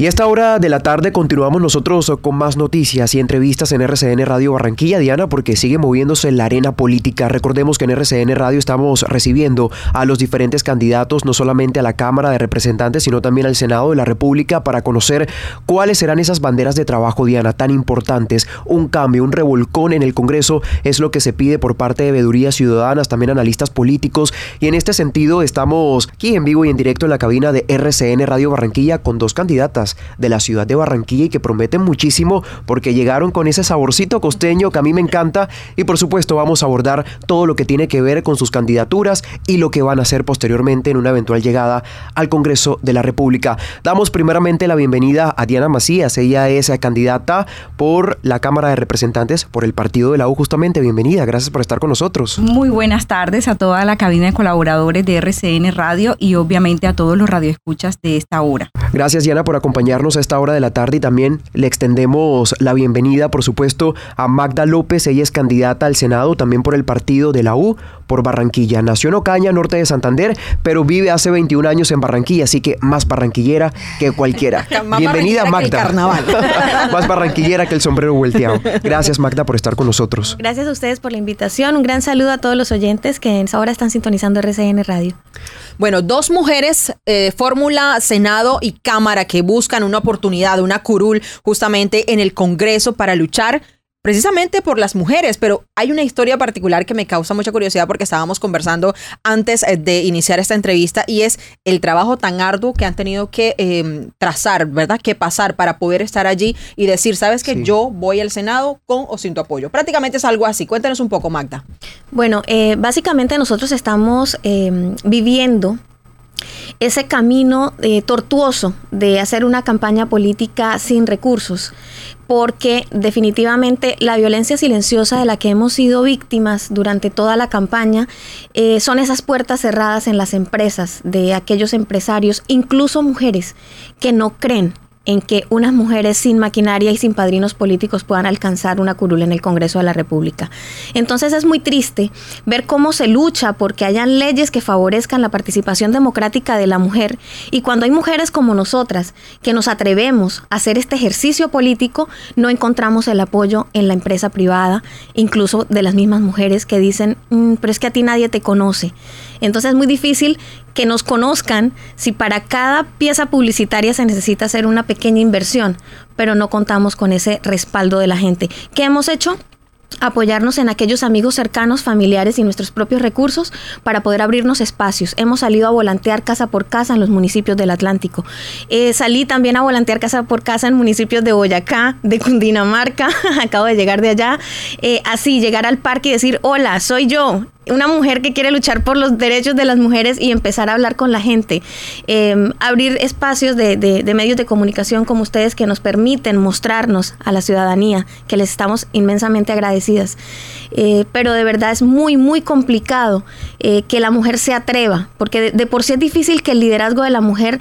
Y a esta hora de la tarde continuamos nosotros con más noticias y entrevistas en RCN Radio Barranquilla, Diana, porque sigue moviéndose la arena política. Recordemos que en RCN Radio estamos recibiendo a los diferentes candidatos, no solamente a la Cámara de Representantes, sino también al Senado de la República, para conocer cuáles serán esas banderas de trabajo, Diana, tan importantes. Un cambio, un revolcón en el Congreso es lo que se pide por parte de veedurías ciudadanas, también analistas políticos. Y en este sentido estamos aquí en vivo y en directo en la cabina de RCN Radio Barranquilla con dos candidatas de la ciudad de Barranquilla y que prometen muchísimo porque llegaron con ese saborcito costeño que a mí me encanta y por supuesto vamos a abordar todo lo que tiene que ver con sus candidaturas y lo que van a hacer posteriormente en una eventual llegada al Congreso de la República. Damos primeramente la bienvenida a Diana Macías, ella es candidata por la Cámara de Representantes por el partido de la U justamente. Bienvenida, gracias por estar con nosotros. Muy buenas tardes a toda la cabina de colaboradores de RCN Radio y obviamente a todos los radioescuchas de esta hora. Gracias Diana por acompañarnos a esta hora de la tarde y también le extendemos la bienvenida, por supuesto, a Magda López. Ella es candidata al Senado también por el partido de la U por Barranquilla. Nació en Ocaña, norte de Santander, pero vive hace 21 años en Barranquilla, así que más barranquillera que cualquiera. Bienvenida, Magda. más barranquillera que el sombrero volteado. Gracias, Magda, por estar con nosotros. Gracias a ustedes por la invitación. Un gran saludo a todos los oyentes que ahora están sintonizando RCN Radio. Bueno, dos mujeres, eh, Fórmula, Senado y Cámara, que buscan una oportunidad, una curul, justamente en el Congreso para luchar precisamente por las mujeres, pero hay una historia particular que me causa mucha curiosidad porque estábamos conversando antes eh, de iniciar esta entrevista y es el trabajo tan arduo que han tenido que em, trazar, ¿verdad? Que pasar para poder estar allí y decir, sabes que yo voy al Senado con o sin tu apoyo. Prácticamente es algo así. Cuéntanos un poco, Magda. Bueno, eh, básicamente nosotros estamos em, viviendo ese camino eh, tortuoso de hacer una campaña política sin recursos, porque definitivamente la violencia silenciosa de la que hemos sido víctimas durante toda la campaña eh, son esas puertas cerradas en las empresas de aquellos empresarios, incluso mujeres, que no creen en que unas mujeres sin maquinaria y sin padrinos políticos puedan alcanzar una curula en el Congreso de la República. Entonces es muy triste ver cómo se lucha porque hayan leyes que favorezcan la participación democrática de la mujer y cuando hay mujeres como nosotras que nos atrevemos a hacer este ejercicio político, no encontramos el apoyo en la empresa privada, incluso de las mismas mujeres que dicen, mm, pero es que a ti nadie te conoce. Entonces es muy difícil que nos conozcan si para cada pieza publicitaria se necesita hacer una pequeña inversión, pero no contamos con ese respaldo de la gente. ¿Qué hemos hecho? apoyarnos en aquellos amigos cercanos, familiares y nuestros propios recursos para poder abrirnos espacios. Hemos salido a volantear casa por casa en los municipios del Atlántico. Eh, salí también a volantear casa por casa en municipios de Boyacá, de Cundinamarca, acabo de llegar de allá. Eh, así, llegar al parque y decir, hola, soy yo, una mujer que quiere luchar por los derechos de las mujeres y empezar a hablar con la gente. Em, abrir espacios de, medios de comunicación como ustedes que nos permiten mostrarnos a la ciudadanía, que les estamos inmensamente agradecidas. Eh, pero de verdad es muy, muy complicado eh, que la mujer se atreva, porque de por sí es difícil que el liderazgo de la mujer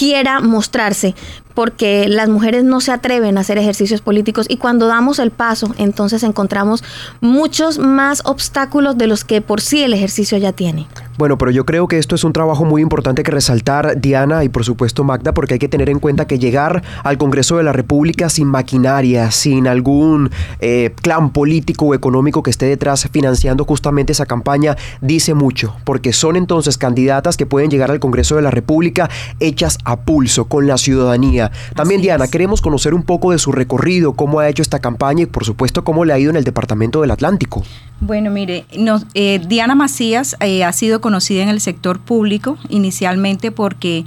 quiera mostrarse, porque las mujeres no se atreven a hacer ejercicios políticos y cuando damos el paso, entonces encontramos muchos más obstáculos de los que por sí el ejercicio ya tiene. Bueno, pero yo creo que esto es un trabajo muy importante que resaltar, Diana, y por supuesto Magda, porque hay que tener en cuenta que llegar al Congreso de la República sin maquinaria, sin algún eh, clan político o económico que esté detrás financiando justamente esa campaña, dice mucho, porque son entonces candidatas que pueden llegar al Congreso de la República hechas a pulso con la ciudadanía. También, Diana, queremos conocer un poco de su recorrido, cómo ha hecho esta campaña y por supuesto cómo le ha ido en el Departamento del Atlántico. Bueno, mire, eh, Diana Macías eh, ha sido conocida en el sector público inicialmente porque,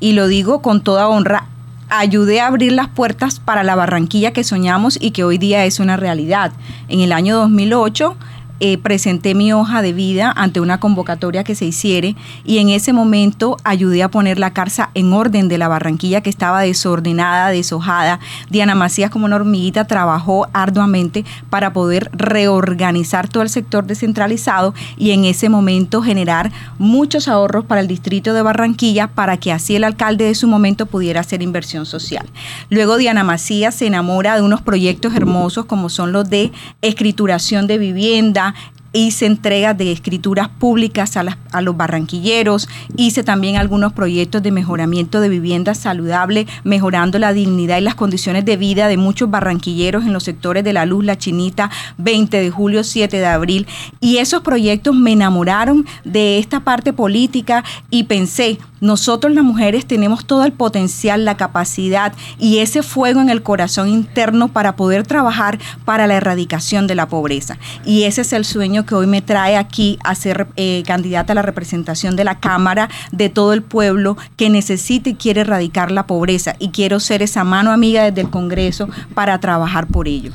y lo digo con toda honra, ayudé a abrir las puertas para la Barranquilla que soñamos y que hoy día es una realidad. En el año 2008 eh, presenté mi hoja de vida ante una convocatoria que se hiciere y en ese momento ayudé a poner la carza en orden de la Barranquilla que estaba desordenada, deshojada. Diana Macías como una hormiguita trabajó arduamente para poder reorganizar todo el sector descentralizado y en ese momento generar muchos ahorros para el distrito de Barranquilla para que así el alcalde de su momento pudiera hacer inversión social. Luego Diana Macías se enamora de unos proyectos hermosos como son los de escrituración de vivienda, hice entregas de escrituras públicas a, los barranquilleros, hice también algunos proyectos de mejoramiento de vivienda saludable, mejorando la dignidad y las condiciones de vida de muchos barranquilleros en los sectores de La Luz, La Chinita, 20 de julio, 7 de abril. Y esos proyectos me enamoraron de esta parte política y pensé, nosotros las mujeres tenemos todo el potencial, la capacidad y ese fuego en el corazón interno para poder trabajar para la erradicación de la pobreza. Y ese es el sueño que hoy me trae aquí a ser eh, candidata a la representación de la Cámara de todo el pueblo que necesita y quiere erradicar la pobreza. Y quiero ser esa mano amiga desde el Congreso para trabajar por ello.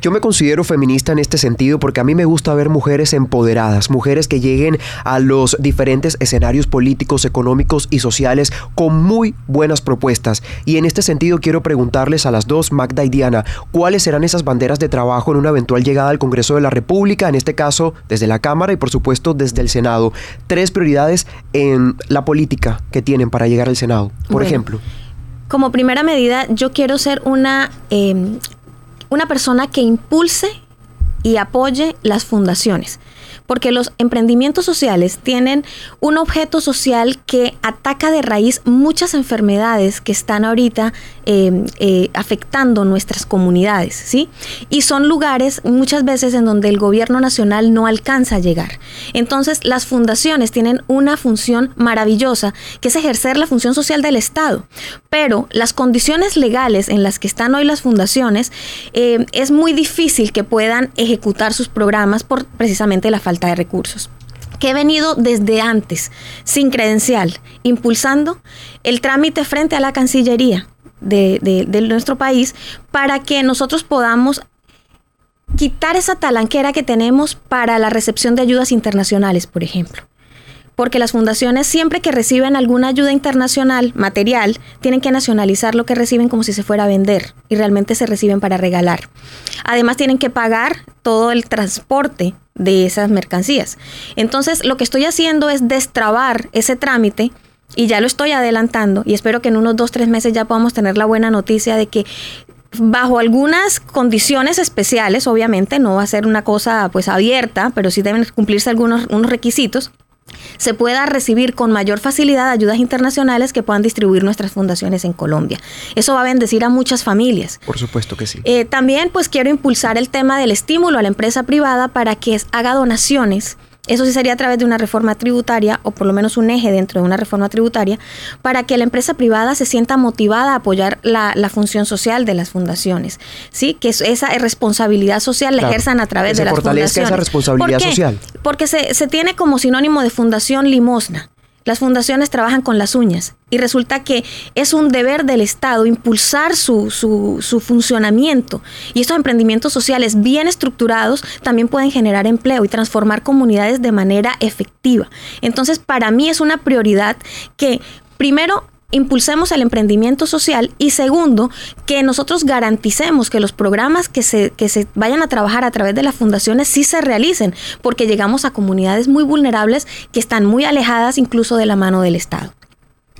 Yo me considero feminista en este sentido porque a mí me gusta ver mujeres empoderadas, mujeres que lleguen a los diferentes escenarios políticos, económicos y sociales con muy buenas propuestas. Y en este sentido quiero preguntarles a las dos, Magda y Diana, ¿cuáles serán esas banderas de trabajo en una eventual llegada al Congreso de la República, en este caso desde la Cámara y por supuesto desde el Senado? Tres prioridades en la política que tienen para llegar al Senado, por ejemplo. Como primera medida, yo quiero ser una, eh, una persona que impulse y apoye las fundaciones porque los emprendimientos sociales tienen un objeto social que ataca de raíz muchas enfermedades que están ahorita eh, eh, afectando nuestras comunidades, ¿sí? Y son lugares muchas veces en donde el gobierno nacional no alcanza a llegar. Entonces, las fundaciones tienen una función maravillosa, que es ejercer la función social del Estado. Pero las condiciones legales en las que están hoy las fundaciones, eh, es muy difícil que puedan ejecutar sus programas por precisamente la falta de recursos que he venido desde antes, sin credencial, impulsando el trámite frente a la Cancillería de, de, nuestro país para que nosotros podamos quitar esa talanquera que tenemos para la recepción de ayudas internacionales, por ejemplo porque las fundaciones siempre que reciben alguna ayuda internacional, material, tienen que nacionalizar lo que reciben como si se fuera a vender y realmente se reciben para regalar. Además tienen que pagar todo el transporte de esas mercancías. Entonces lo que estoy haciendo es destrabar ese trámite y ya lo estoy adelantando y espero que en unos dos, tres meses ya podamos tener la buena noticia de que bajo algunas condiciones especiales, obviamente, no va a ser una cosa pues abierta, pero sí deben cumplirse algunos unos requisitos se pueda recibir con mayor facilidad ayudas internacionales que puedan distribuir nuestras fundaciones en Colombia. Eso va a bendecir a muchas familias. Por supuesto que sí. Eh, también pues quiero impulsar el tema del estímulo a la empresa privada para que haga donaciones eso sí sería a través de una reforma tributaria o por lo menos un eje dentro de una reforma tributaria para que la empresa privada se sienta motivada a apoyar la, función social de las fundaciones. ¿sí? Que esa responsabilidad social la ejerzan a través de las fundaciones. esa responsabilidad social. Porque se, se tiene como sinónimo de fundación limosna. Las fundaciones trabajan con las uñas y resulta que es un deber del Estado impulsar su, su, funcionamiento. Y estos emprendimientos sociales bien estructurados también pueden generar empleo y transformar comunidades de manera efectiva. Entonces, para mí es una prioridad que primero impulsemos el emprendimiento social y segundo, que nosotros garanticemos que los programas que se, que se vayan a trabajar a través de las fundaciones sí se realicen, porque llegamos a comunidades muy vulnerables que están muy alejadas incluso de la mano del Estado.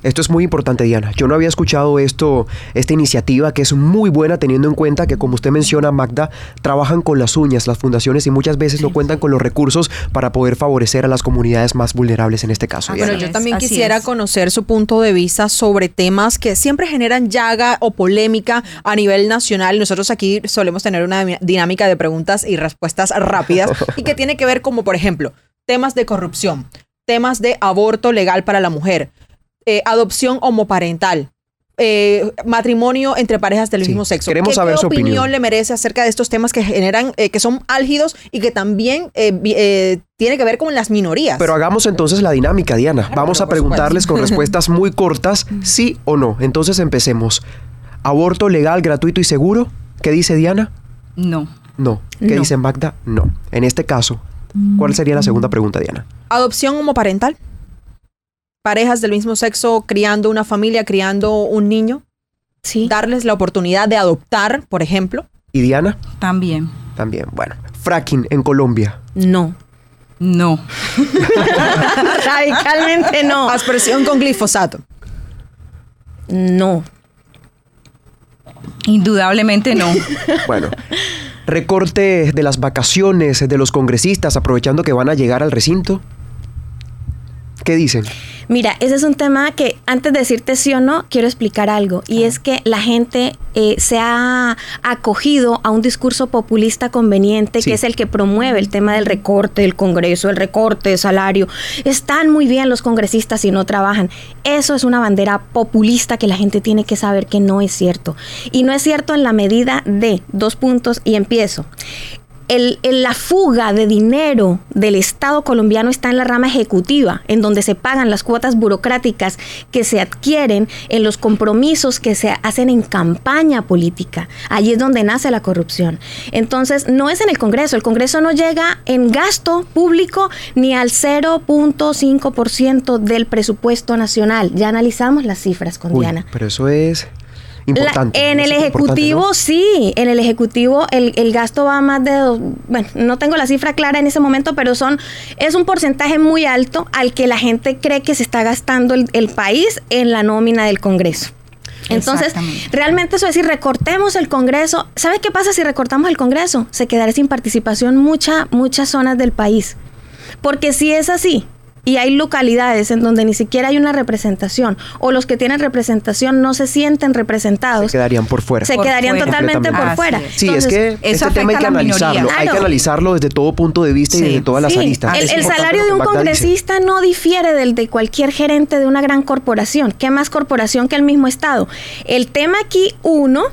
Esto es muy importante, Diana. Yo no había escuchado esto, esta iniciativa que es muy buena teniendo en cuenta que, como usted menciona, Magda, trabajan con las uñas las fundaciones y muchas veces no cuentan con los recursos para poder favorecer a las comunidades más vulnerables en este caso. Bueno, yo también quisiera conocer su punto de vista sobre temas que siempre generan llaga o polémica a nivel nacional. Nosotros aquí solemos tener una dinámica de preguntas y respuestas rápidas y que tiene que ver como, por ejemplo, temas de corrupción, temas de aborto legal para la mujer eh, adopción homoparental. Eh, matrimonio entre parejas del mismo sexo. Queremos saber ¿Qué su opinión, le merece acerca de estos temas que generan, eh, que son álgidos y que también tiene que ver con las minorías? Pero hagamos entonces la dinámica, Diana. Vamos a preguntarles con respuestas muy cortas, sí o no. Entonces empecemos. ¿Aborto legal, gratuito y seguro? ¿Qué dice Diana? No. No. ¿Qué dice Magda? No. En este caso, ¿cuál sería la segunda pregunta, Diana? ¿Adopción homoparental? Parejas del mismo sexo criando una familia, criando un niño. Sí. Darles la oportunidad de adoptar, por ejemplo. ¿Y Diana? También. También, bueno. Fracking en Colombia. No. No. Radicalmente no. Aspersión con glifosato. No. Indudablemente no. bueno. recorte de las vacaciones de los congresistas aprovechando que van a llegar al recinto. ¿Qué dicen? Mira, ese es un tema que antes de decirte sí o no, quiero explicar algo. Y es que la gente eh, se ha acogido a un discurso populista conveniente, que es el que promueve el tema del recorte del Congreso, el recorte de salario. Están muy bien los congresistas si no trabajan. Eso es una bandera populista que la gente tiene que saber que no es cierto. Y no es cierto en la medida de dos puntos y empiezo el, la fuga de dinero del Estado colombiano está en la rama ejecutiva, en donde se pagan las cuotas burocráticas que se adquieren en los compromisos que se hacen en campaña política. Allí es donde nace la corrupción. Entonces, no es en el Congreso. El Congreso no llega en gasto público ni al 0.5% del presupuesto nacional. Ya analizamos las cifras con Diana. Pero eso es en el Ejecutivo sí, en el Ejecutivo el, gasto va más de, bueno, no tengo la cifra clara en ese momento, pero son es un porcentaje muy alto al que la gente cree que se está gastando el, país en la nómina del Congreso. Entonces, realmente eso es decir, recortemos el Congreso. ¿Sabe qué pasa si recortamos el Congreso? Se quedará sin participación mucha, muchas zonas del país. Porque si es así, y hay localidades en donde ni siquiera hay una representación o los que tienen representación no se sienten representados. Se quedarían por fuera. Se quedarían totalmente por fuera. Sí, es que este tema hay que analizarlo. Hay que analizarlo desde todo punto de vista y desde todas las aristas. El, salario de un congresista no difiere del de cualquier gerente de una gran corporación. ¿Qué más corporación que el mismo Estado? El tema aquí, uno,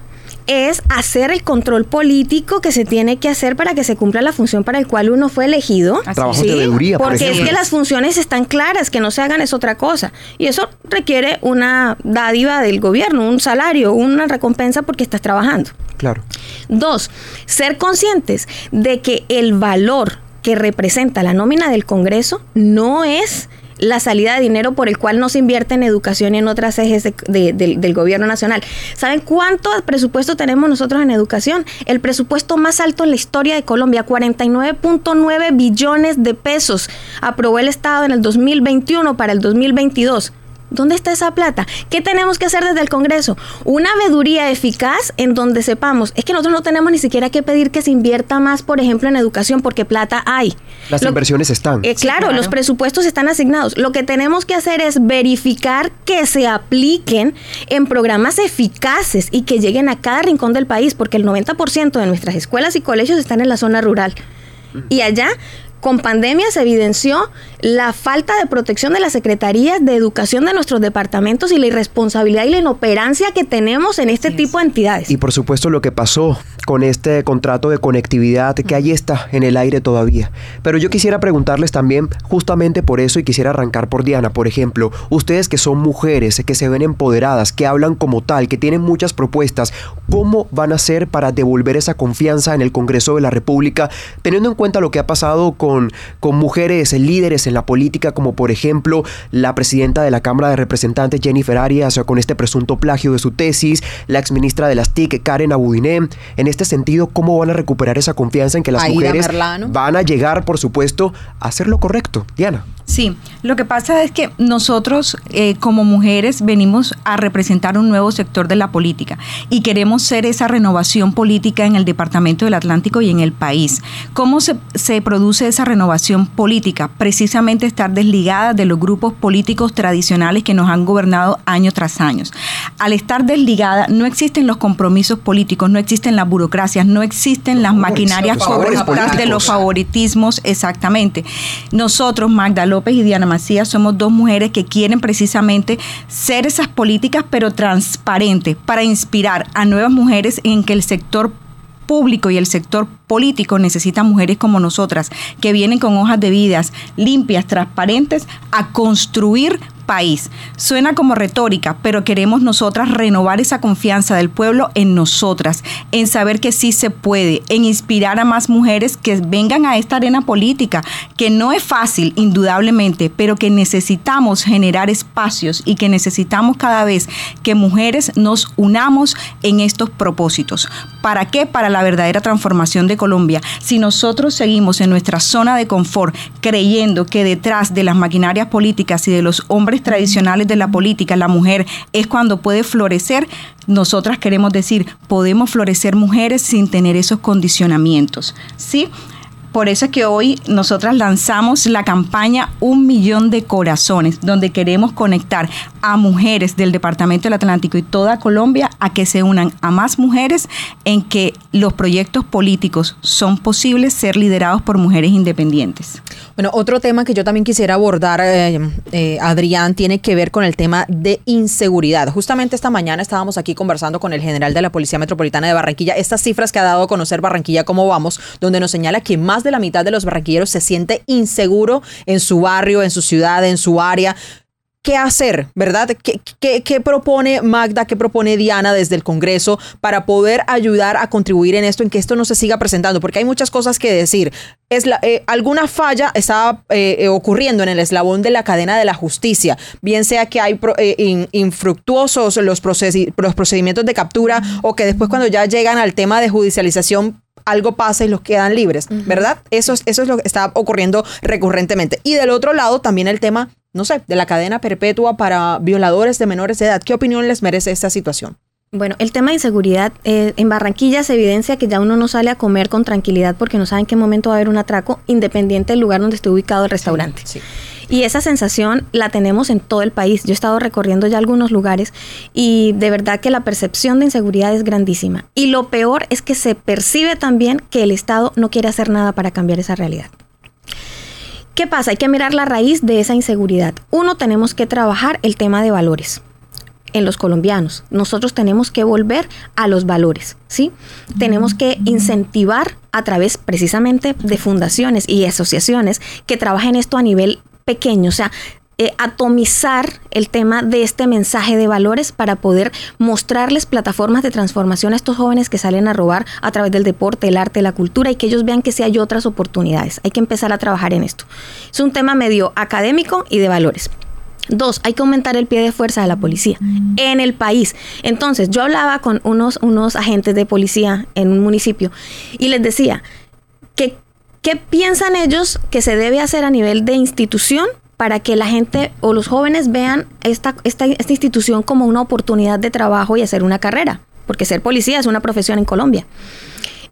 es hacer el control político que se tiene que hacer para que se cumpla la función para el cual uno fue elegido. Trabajo de debería, Porque es que las funciones están claras, que no se hagan es otra cosa. Y eso requiere una dádiva del gobierno, un salario, una recompensa porque estás trabajando. Claro. Dos, ser conscientes de que el valor que representa la nómina del Congreso no es la salida de dinero por el cual no se invierte en educación y en otras ejes del gobierno nacional. ¿Saben cuánto presupuesto tenemos nosotros en educación? El presupuesto más alto en la historia de Colombia, 49.9 billones de pesos. Aprobó el Estado en el 2021 para el 2022. ¿Dónde está esa plata? ¿Qué tenemos que hacer desde el Congreso? Una veeduría eficaz en donde sepamos, es que nosotros no tenemos ni siquiera que pedir que se invierta más, por ejemplo, en educación, porque plata hay. Las inversiones están. Eh, claro, los presupuestos están asignados. Lo que tenemos que hacer es verificar que se apliquen en programas eficaces y que lleguen a cada rincón del país, porque el 90% de nuestras escuelas y colegios están en la zona rural. Y allá con pandemia se evidenció la falta de protección de las secretarías de educación de nuestros departamentos y la irresponsabilidad y la inoperancia que tenemos en este tipo de entidades. Y por supuesto lo que pasó con este contrato de conectividad que ahí está en el aire todavía. Pero yo quisiera preguntarles también justamente por eso y quisiera arrancar por Diana, por ejemplo, ustedes que son mujeres, que se ven empoderadas, que hablan como tal, que tienen muchas propuestas, ¿cómo van a hacer para devolver esa confianza en el Congreso de la República, teniendo en cuenta lo que ha pasado con, con mujeres líderes en la política, como por ejemplo la presidenta de la Cámara de Representantes, Jennifer Arias, con este presunto plagio de su tesis, la exministra de las TIC, Karen Abudiné. En este sentido, ¿cómo van a recuperar esa confianza en que las mujeres van a llegar, por supuesto, a hacer lo correcto? Diana. Sí, lo que pasa es que nosotros eh, como mujeres venimos a representar un nuevo sector de la política y queremos ser esa renovación política en el Departamento del Atlántico y en el país. ¿Cómo se, se produce esa renovación política? Precisamente estar desligada de los grupos políticos tradicionales que nos han gobernado año tras año. Al estar desligada no existen los compromisos políticos, no existen las burocracias, no existen las maquinarias corruptas de los favoritismos, exactamente. Nosotros, Magda López y Diana Macías somos dos mujeres que quieren precisamente ser esas políticas, pero transparentes, para inspirar a nuevas mujeres en que el sector público y el sector político necesita mujeres como nosotras, que vienen con hojas de vidas limpias, transparentes, a construir país. Suena como retórica, pero queremos nosotras renovar esa confianza del pueblo en nosotras, en saber que sí se puede, en inspirar a más mujeres que vengan a esta arena política, que no es fácil, indudablemente, pero que necesitamos generar espacios y que necesitamos cada vez que mujeres nos unamos en estos propósitos. ¿Para qué? Para la verdadera transformación de Colombia. Si nosotros seguimos en nuestra zona de confort creyendo que detrás de las maquinarias políticas y de los hombres tradicionales de la política, la mujer es cuando puede florecer, nosotras queremos decir, podemos florecer mujeres sin tener esos condicionamientos. ¿Sí? Por eso es que hoy nosotras lanzamos la campaña Un Millón de Corazones, donde queremos conectar a mujeres del Departamento del Atlántico y toda Colombia a que se unan a más mujeres en que los proyectos políticos son posibles ser liderados por mujeres independientes. Bueno, otro tema que yo también quisiera abordar, eh, eh, Adrián, tiene que ver con el tema de inseguridad. Justamente esta mañana estábamos aquí conversando con el general de la Policía Metropolitana de Barranquilla, estas cifras que ha dado a conocer Barranquilla, cómo vamos, donde nos señala que más de la mitad de los barranquilleros se siente inseguro en su barrio, en su ciudad, en su área. ¿Qué hacer, verdad? ¿Qué, propone Magda, qué propone Diana desde el Congreso para poder ayudar a contribuir en esto, en que esto no se siga presentando? Porque hay muchas cosas que decir. Es la, eh, alguna falla está eh, eh, ocurriendo en el eslabón de la cadena de la justicia, bien sea que hay infructuosos los, los procedimientos de captura o que después cuando ya llegan al tema de judicialización algo pasa y los quedan libres, ¿verdad? Eso es, eso es lo que está ocurriendo recurrentemente. Y del otro lado, también el tema, no sé, de la cadena perpetua para violadores de menores de edad. ¿Qué opinión les merece esta situación? Bueno, el tema de inseguridad eh, en Barranquilla se evidencia que ya uno no sale a comer con tranquilidad porque no sabe en qué momento va a haber un atraco, independiente del lugar donde esté ubicado el restaurante. sí. Y esa sensación la tenemos en todo el país. Yo he estado recorriendo ya algunos lugares y de verdad que la percepción de inseguridad es grandísima. Y lo peor es que se percibe también que el Estado no quiere hacer nada para cambiar esa realidad. ¿Qué pasa? Hay que mirar la raíz de esa inseguridad. Uno, tenemos que trabajar el tema de valores en los colombianos. Nosotros tenemos que volver a los valores, ¿sí? Tenemos que incentivar a través precisamente de fundaciones y asociaciones que trabajen esto a nivel pequeño, o sea, eh, atomizar el tema de este mensaje de valores para poder mostrarles plataformas de transformación a estos jóvenes que salen a robar a través del deporte, el arte, la cultura y que ellos vean que sí hay otras oportunidades. Hay que empezar a trabajar en esto. Es un tema medio académico y de valores. Dos, hay que aumentar el pie de fuerza de la policía en el país. Entonces, yo hablaba con unos, unos agentes de policía en un municipio y les decía que ¿Qué piensan ellos que se debe hacer a nivel de institución para que la gente o los jóvenes vean esta, esta, institución como una oportunidad de trabajo y hacer una carrera? Porque ser policía es una profesión en Colombia.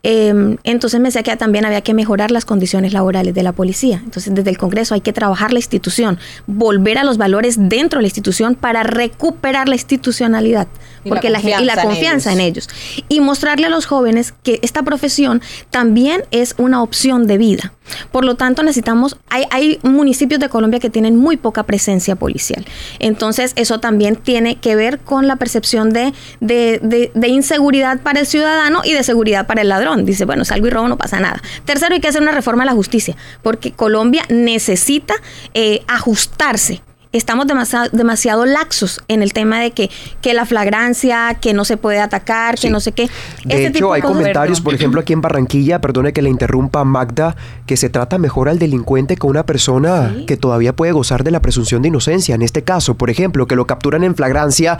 Em, entonces me decía que también había que mejorar las condiciones laborales de la policía. Entonces desde el Congreso hay que trabajar la institución, volver a los valores dentro de la institución para recuperar la institucionalidad porque la, y la confianza en ellos. y mostrarle a los jóvenes que esta profesión también es una opción de vida. Por lo tanto, necesitamos, hay, hay municipios de Colombia que tienen muy poca presencia policial. Entonces, eso también tiene que ver con la percepción de, de, de, inseguridad para el ciudadano y de seguridad para el ladrón. Dice, bueno, salgo y robo, no pasa nada. Tercero, hay que hacer una reforma a la justicia, porque Colombia necesita eh, ajustarse estamos demasiado, demasiado laxos en el tema de que, que la flagrancia, que no se puede atacar, que no sé qué. De hecho, hay comentarios, por ejemplo, aquí en Barranquilla, perdone que le interrumpa Magda, que se trata mejor al delincuente con una persona que todavía puede gozar de la presunción de inocencia. En este caso, por ejemplo, que lo capturan en flagrancia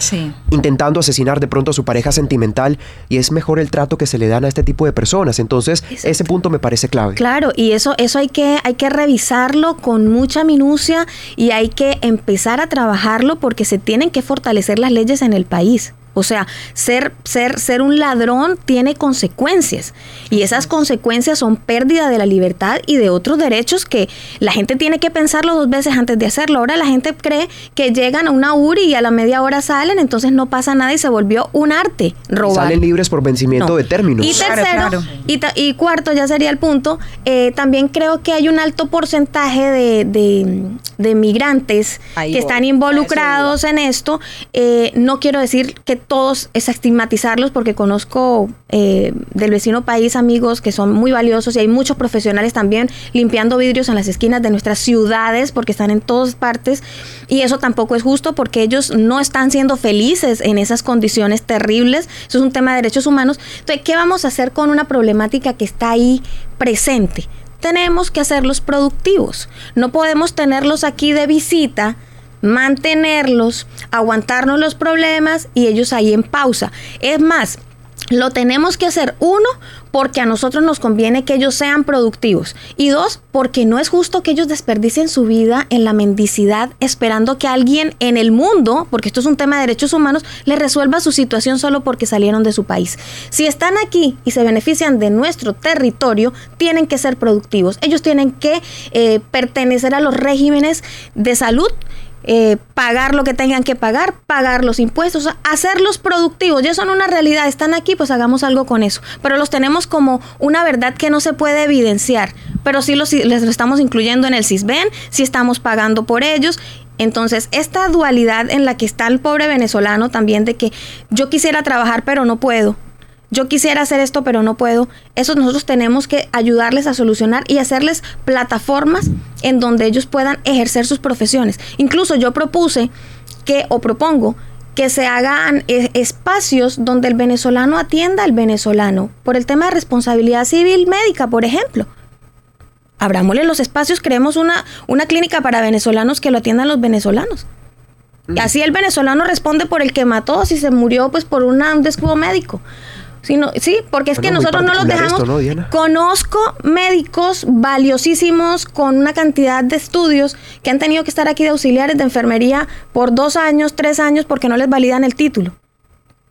intentando asesinar de pronto a su pareja sentimental y es mejor el trato que se le dan a este tipo de personas. Entonces, ese punto me parece clave. Claro, y eso, eso hay, que, hay que revisarlo con mucha minucia y hay que empezar empezar a trabajarlo porque se tienen que fortalecer las leyes en el país. O sea, ser, ser, ser un ladrón tiene consecuencias y esas consecuencias son pérdida de la libertad y de otros derechos que la gente tiene que pensarlo dos veces antes de hacerlo. Ahora la gente cree que llegan a una URI y a la media hora salen, entonces no pasa nada y se volvió un arte robar. salen libres por vencimiento de términos. Y tercero, Y, cuarto, ya sería el punto, eh, también creo que hay un alto porcentaje de, de, migrantes que están involucrados en esto. Eh, no quiero decir que todos es estigmatizarlos porque conozco eh, del vecino país amigos que son muy valiosos y hay muchos profesionales también limpiando vidrios en las esquinas de nuestras ciudades porque están en todas partes y eso tampoco es justo porque ellos no están siendo felices en esas condiciones terribles. Eso es un tema de derechos humanos. Entonces, ¿qué vamos a hacer con una problemática que está ahí presente? Tenemos que hacerlos productivos. No podemos tenerlos aquí de visita mantenerlos, aguantarnos los problemas y ellos ahí en pausa. Es más, Lo tenemos que hacer, uno, porque a nosotros nos conviene que ellos sean productivos. Y dos, porque no es justo que ellos desperdicien su vida en la mendicidad esperando que alguien en el mundo, porque esto es un tema de derechos humanos, les resuelva su situación solo porque salieron de su país. Si están aquí y se benefician de nuestro territorio, tienen que ser productivos. Ellos tienen que eh, pertenecer a los regímenes de salud eh, pagar lo que tengan que pagar, pagar los impuestos, hacerlos productivos. Ya son una realidad, están aquí, pues hagamos algo con eso. Pero los tenemos como una verdad que no se puede evidenciar, pero sí los, les estamos incluyendo en el CISBEN, sí estamos pagando por ellos. Entonces, esta dualidad en la que está el pobre venezolano también de que yo quisiera trabajar pero no puedo, yo quisiera hacer esto, pero no puedo. Eso nosotros tenemos que ayudarles a solucionar y hacerles plataformas en donde ellos puedan ejercer sus profesiones. Incluso yo propuse que, o propongo, que se hagan eh, espacios donde el venezolano atienda al venezolano, por el tema de responsabilidad civil médica, por ejemplo. Abrámosle los espacios, creemos una, una clínica para venezolanos que lo atiendan los venezolanos. Y así el venezolano responde por el que mató, si se murió pues por un descuido médico sí, porque es que nosotros no los dejamos. Conozco médicos valiosísimos con una cantidad de estudios que han tenido que estar aquí de auxiliares de enfermería por dos años, tres años, porque no les validan el título.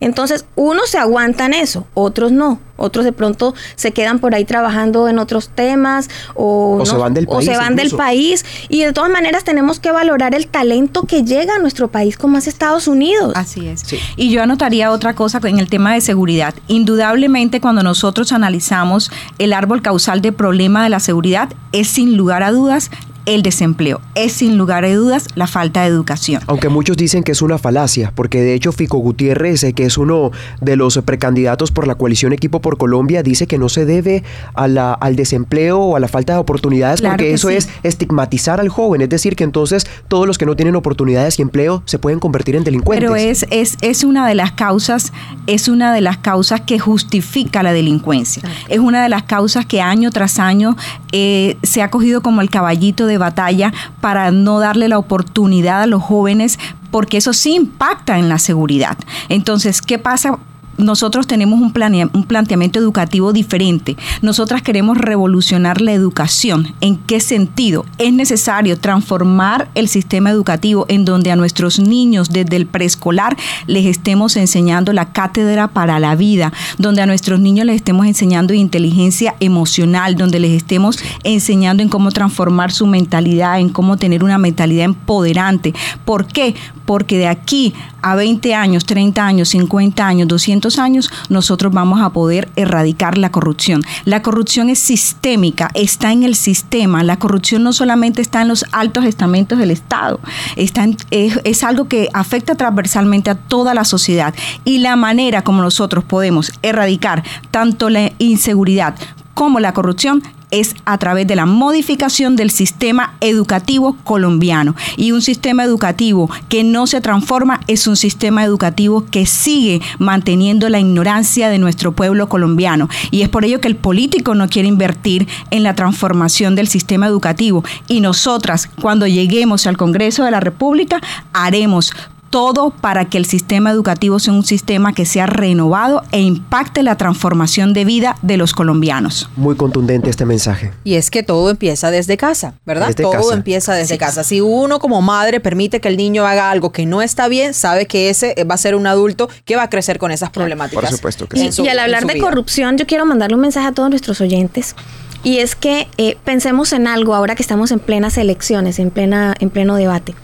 Entonces, unos se aguantan eso, otros no. Otros de pronto se quedan por ahí trabajando en otros temas o, se van del país. se van del país. Y de todas maneras tenemos que valorar el talento que llega a nuestro país como es Estados Unidos. Así es. Y yo anotaría otra cosa en el tema de seguridad. Indudablemente cuando nosotros analizamos el árbol causal de problema de la seguridad es sin lugar a dudas el desempleo. Es sin lugar a dudas la falta de educación. Aunque muchos dicen que es una falacia, porque de hecho Fico Gutiérrez, eh, que es uno de los precandidatos por la coalición Equipo por Colombia, dice que no se debe a la, al desempleo o a la falta de oportunidades, porque eso es estigmatizar al joven, es decir, que entonces todos los que no tienen oportunidades y empleo se pueden convertir en delincuentes. Pero es, es, es una de las causas, es una de las causas que justifica la delincuencia. Es una de las causas que año tras año eh, se ha cogido como el caballito de batalla para no darle la oportunidad a los jóvenes porque eso sí impacta en la seguridad. Entonces, ¿qué pasa nosotros tenemos un, un planteamiento educativo diferente. Nosotras queremos revolucionar la educación. ¿En qué sentido? Es necesario transformar el sistema educativo en donde a nuestros niños desde el preescolar les estemos enseñando la cátedra para la vida, donde a nuestros niños les estemos enseñando inteligencia emocional, donde les estemos enseñando en cómo transformar su mentalidad, en cómo tener una mentalidad empoderante. ¿Por qué? Porque de aquí a 20 años, 30 años, 50 años, 200 años, nosotros vamos a poder erradicar la corrupción. La corrupción es sistémica, está en el sistema. La corrupción no solamente está en los altos estamentos del Estado, está es, es algo que afecta transversalmente a toda la sociedad. Y la manera como nosotros podemos erradicar tanto la inseguridad como la corrupción es a través de la modificación del sistema educativo colombiano. Y un sistema educativo que no se transforma es un sistema educativo que sigue manteniendo la ignorancia de nuestro pueblo colombiano. Y es por ello que el político no quiere invertir en la transformación del sistema educativo. Y nosotras, cuando lleguemos al Congreso de la República, haremos todo para que el sistema educativo sea un sistema que sea renovado e impacte la transformación de vida de los colombianos. Muy contundente este mensaje. Y es que todo empieza desde casa, ¿verdad? todo empieza desde casa. Si uno como madre permite que el niño haga algo que no está bien, sabe que ese va a ser un adulto que va a crecer con esas problemáticas. Por supuesto que sí. Y, al hablar de corrupción, yo quiero mandarle un mensaje a todos nuestros oyentes. Y es que eh, pensemos en algo ahora que estamos en plenas elecciones, en, plena, en pleno debate.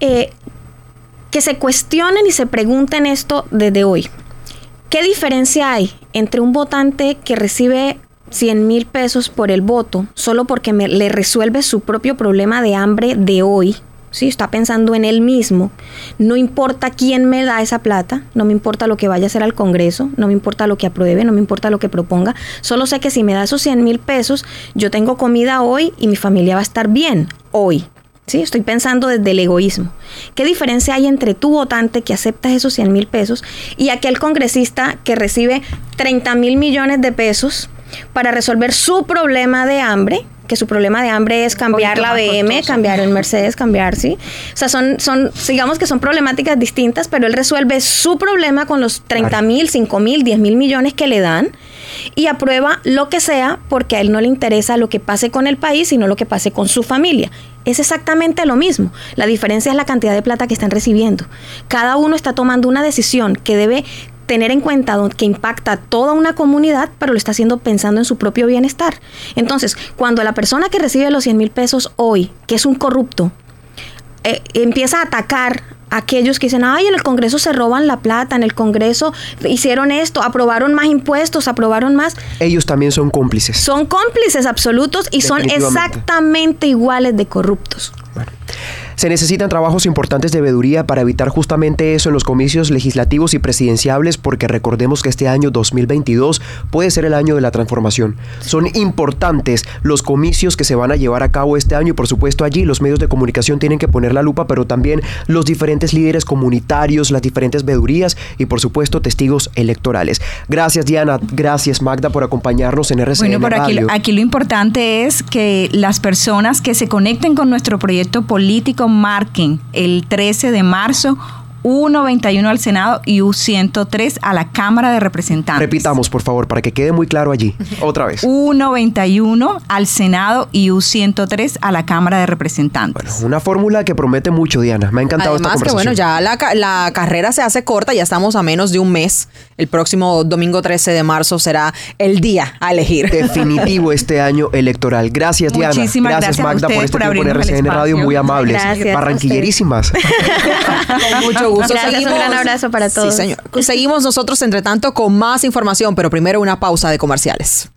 Eh, que se cuestionen y se pregunten esto desde hoy. ¿Qué diferencia hay entre un votante que recibe 100 mil pesos por el voto solo porque me, le resuelve su propio problema de hambre de hoy? ¿sí? Está pensando en él mismo. No importa quién me da esa plata, no me importa lo que vaya a hacer al Congreso, no me importa lo que apruebe, no me importa lo que proponga. Solo sé que si me da esos 100 mil pesos, yo tengo comida hoy y mi familia va a estar bien hoy. ¿Sí? Estoy pensando desde el egoísmo. ¿Qué diferencia hay entre tu votante que acepta esos 100 mil pesos y aquel congresista que recibe 30 mil millones de pesos para resolver su problema de hambre? que su problema de hambre es cambiar la BM, cambiar el Mercedes, cambiar, ¿sí? O sea, son, son, digamos que son problemáticas distintas, pero él resuelve su problema con los 30 mil, 5 mil, 10 mil millones que le dan y aprueba lo que sea porque a él no le interesa lo que pase con el país, sino lo que pase con su familia. Es exactamente lo mismo. La diferencia es la cantidad de plata que están recibiendo. Cada uno está tomando una decisión que debe tener en cuenta que impacta a toda una comunidad, pero lo está haciendo pensando en su propio bienestar. Entonces, cuando la persona que recibe los 100 mil pesos hoy, que es un corrupto, eh, empieza a atacar aquellos que dicen, ay, en el Congreso se roban la plata, en el Congreso hicieron esto, aprobaron más impuestos, aprobaron más. Ellos también son cómplices. Son cómplices absolutos y son exactamente iguales de corruptos. Se necesitan trabajos importantes de veeduría para evitar justamente eso en los comicios legislativos y presidenciables porque recordemos que este año 2022 puede ser el año de la transformación. Son importantes los comicios que se van a llevar a cabo este año y por supuesto allí los medios de comunicación tienen que poner la lupa, pero también los diferentes líderes comunitarios, las diferentes veedurías y por supuesto testigos electorales. Gracias Diana, gracias Magda por acompañarnos en RCN bueno, aquí, aquí lo importante es que las personas que se conecten con nuestro proyecto político marquen el 13 de marzo U91 al Senado y U103 a la Cámara de Representantes. Repitamos, por favor, para que quede muy claro allí. Otra vez. U91 al Senado y U103 a la Cámara de Representantes. Bueno, una fórmula que promete mucho, Diana. Me ha encantado esta conversación. que bueno, ya la, la, carrera se hace corta, ya estamos a menos de un mes. El próximo domingo 13 de marzo será el día a elegir. Definitivo este año electoral. Gracias, Diana. Muchísimas gracias, Magda, por este tiempo en RCN Radio. Muy amables. Gracias Barranquillerísimas. mucho gusto. Gracias, un gran abrazo para todos. Sí, señor. Seguimos nosotros, entre tanto, con más información, pero primero una pausa de comerciales.